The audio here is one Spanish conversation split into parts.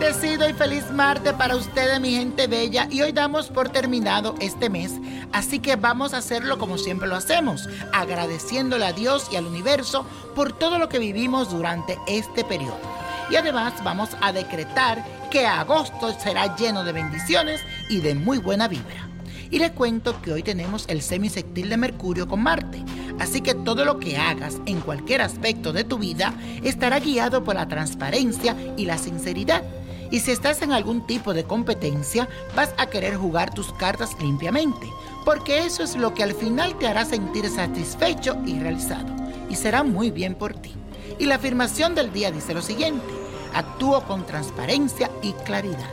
Bendecido y feliz martes para ustedes, mi gente bella. Y hoy damos por terminado este mes. Así que vamos a hacerlo como siempre lo hacemos, agradeciéndole a Dios y al universo por todo lo que vivimos durante este periodo. Y además vamos a decretar que agosto será lleno de bendiciones y de muy buena vibra. Y les cuento que hoy tenemos el semisectil de Mercurio con Marte, así que todo lo que hagas en cualquier aspecto de tu vida estará guiado por la transparencia y la sinceridad. Y si estás en algún tipo de competencia, vas a querer jugar tus cartas limpiamente, porque eso es lo que al final te hará sentir satisfecho y realizado, y será muy bien por ti. Y la afirmación del día dice lo siguiente, actúo con transparencia y claridad.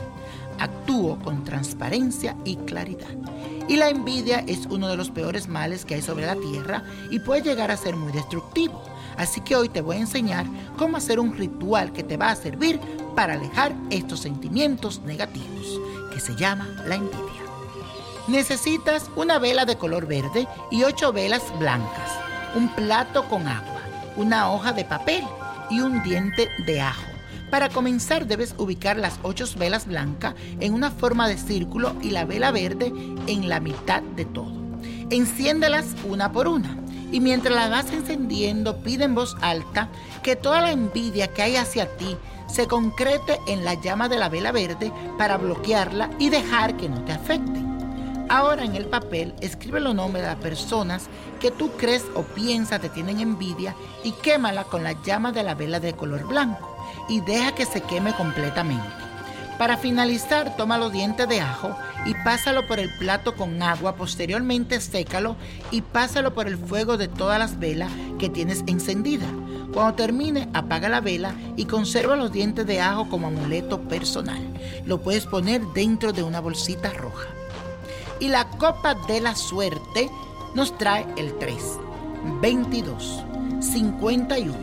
Actúo con transparencia y claridad. Y la envidia es uno de los peores males que hay sobre la tierra y puede llegar a ser muy destructivo. Así que hoy te voy a enseñar cómo hacer un ritual que te va a servir para alejar estos sentimientos negativos, que se llama la envidia. Necesitas una vela de color verde y ocho velas blancas, un plato con agua, una hoja de papel y un diente de ajo. Para comenzar debes ubicar las ocho velas blancas en una forma de círculo y la vela verde en la mitad de todo. Enciéndelas una por una y mientras las vas encendiendo pide en voz alta que toda la envidia que hay hacia ti se concrete en la llama de la vela verde para bloquearla y dejar que no te afecte. Ahora en el papel escribe los nombres de las personas que tú crees o piensas te tienen envidia y quémala con la llama de la vela de color blanco y deja que se queme completamente. Para finalizar, toma los dientes de ajo y pásalo por el plato con agua, posteriormente sécalo y pásalo por el fuego de todas las velas que tienes encendidas. Cuando termine, apaga la vela y conserva los dientes de ajo como amuleto personal. Lo puedes poner dentro de una bolsita roja. Y la copa de la suerte nos trae el 3, 22, 51,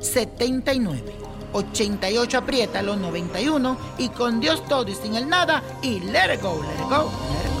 79. 88 aprieta los 91 y con Dios todo y sin el nada y let it go, let it go, let it go.